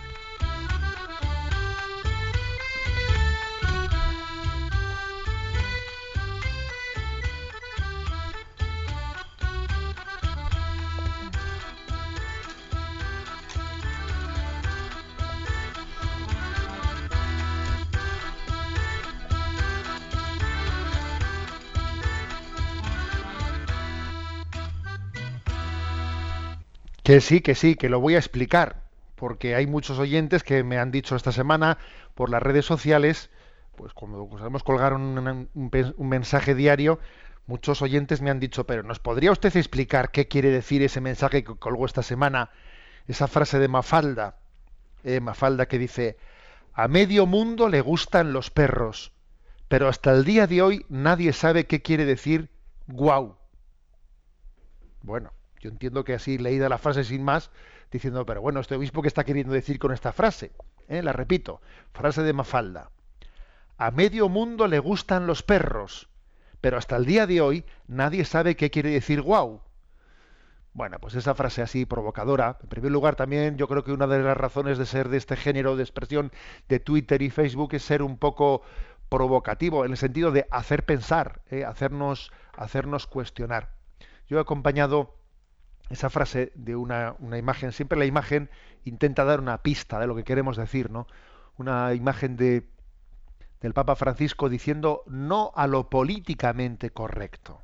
A: Que sí, que sí, que lo voy a explicar, porque hay muchos oyentes que me han dicho esta semana por las redes sociales, pues cuando sabemos colgar un, un, un, mensaje diario, muchos oyentes me han dicho, pero ¿nos podría usted explicar qué quiere decir ese mensaje que colgó esta semana, esa frase de Mafalda, eh, Mafalda que dice, a medio mundo le gustan los perros, pero hasta el día de hoy nadie sabe qué quiere decir guau. Bueno, yo entiendo que así leída la frase sin más, diciendo, pero bueno, este obispo, ¿qué está queriendo decir con esta frase? ¿Eh? La repito, frase de Mafalda. A medio mundo le gustan los perros, pero hasta el día de hoy nadie sabe qué quiere decir guau. Bueno, pues esa frase así provocadora, en primer lugar también yo creo que una de las razones de ser de este género de expresión de Twitter y Facebook es ser un poco provocativo, en el sentido de hacer pensar, ¿eh? hacernos, hacernos cuestionar. Yo he acompañado esa frase de una, una, imagen, siempre la imagen intenta dar una pista de lo que queremos decir, ¿no? Una imagen de, del Papa Francisco diciendo no a lo políticamente correcto.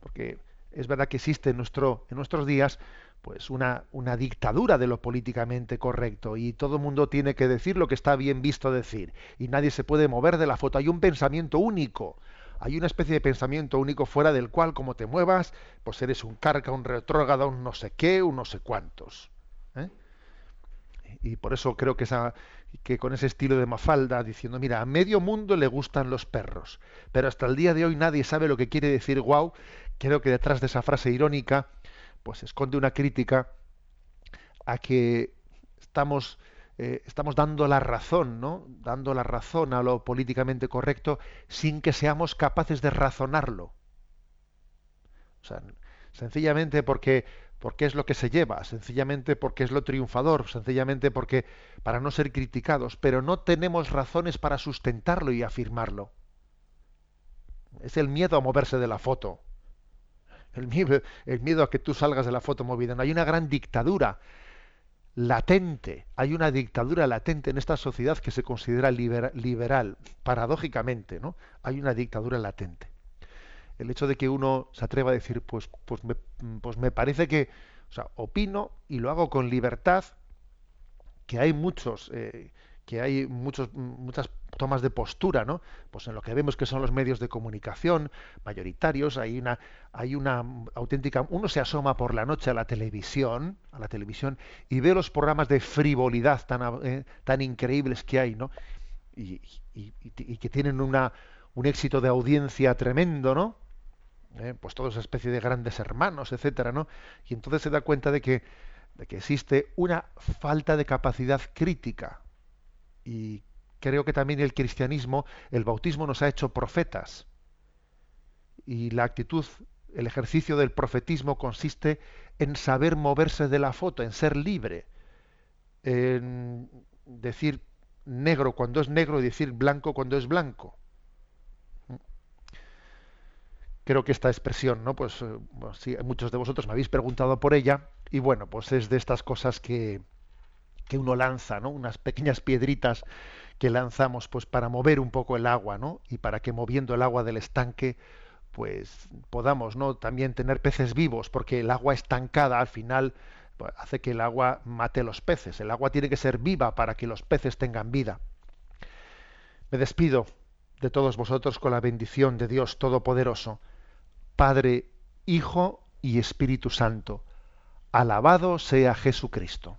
A: Porque es verdad que existe en, nuestro, en nuestros días pues una, una dictadura de lo políticamente correcto y todo el mundo tiene que decir lo que está bien visto decir y nadie se puede mover de la foto. Hay un pensamiento único, hay una especie de pensamiento único fuera del cual como te muevas, pues eres un carca, un retrógrado, un no sé qué, un no sé cuántos. ¿eh? Y por eso creo que, esa, que con ese estilo de Mafalda, diciendo, mira, a medio mundo le gustan los perros, pero hasta el día de hoy nadie sabe lo que quiere decir wow, creo que detrás de esa frase irónica pues esconde una crítica a que estamos, eh, estamos dando la razón, ¿no? Dando la razón a lo políticamente correcto sin que seamos capaces de razonarlo. O sea, sencillamente porque, porque es lo que se lleva, sencillamente porque es lo triunfador, sencillamente porque para no ser criticados, pero no tenemos razones para sustentarlo y afirmarlo. Es el miedo a moverse de la foto el miedo, el miedo a que tú salgas de la foto movida. No, hay una gran dictadura latente, hay una dictadura latente en esta sociedad que se considera liberal, paradójicamente, ¿no? Hay una dictadura latente. El hecho de que uno se atreva a decir, pues, pues, me, pues me parece que, o sea, opino y lo hago con libertad, que hay muchos, eh, que hay muchos, muchas tomas de postura, ¿no? Pues en lo que vemos que son los medios de comunicación mayoritarios, hay una, hay una auténtica, uno se asoma por la noche a la televisión, a la televisión y ve los programas de frivolidad tan, eh, tan increíbles que hay, ¿no? Y, que tienen una, un éxito de audiencia tremendo, ¿no? Eh, pues toda esa especie de grandes hermanos, etcétera, ¿no? Y entonces se da cuenta de que, de que existe una falta de capacidad crítica y creo que también el cristianismo, el bautismo nos ha hecho profetas. Y la actitud, el ejercicio del profetismo consiste en saber moverse de la foto, en ser libre, en decir negro cuando es negro y decir blanco cuando es blanco. Creo que esta expresión, ¿no? Pues, eh, muchos de vosotros me habéis preguntado por ella y bueno, pues es de estas cosas que, que uno lanza, ¿no? Unas pequeñas piedritas que lanzamos pues para mover un poco el agua, ¿no? Y para que moviendo el agua del estanque pues podamos, ¿no? También tener peces vivos, porque el agua estancada al final pues, hace que el agua mate los peces. El agua tiene que ser viva para que los peces tengan vida. Me despido de todos vosotros con la bendición de Dios Todopoderoso, Padre, Hijo y Espíritu Santo. Alabado sea Jesucristo.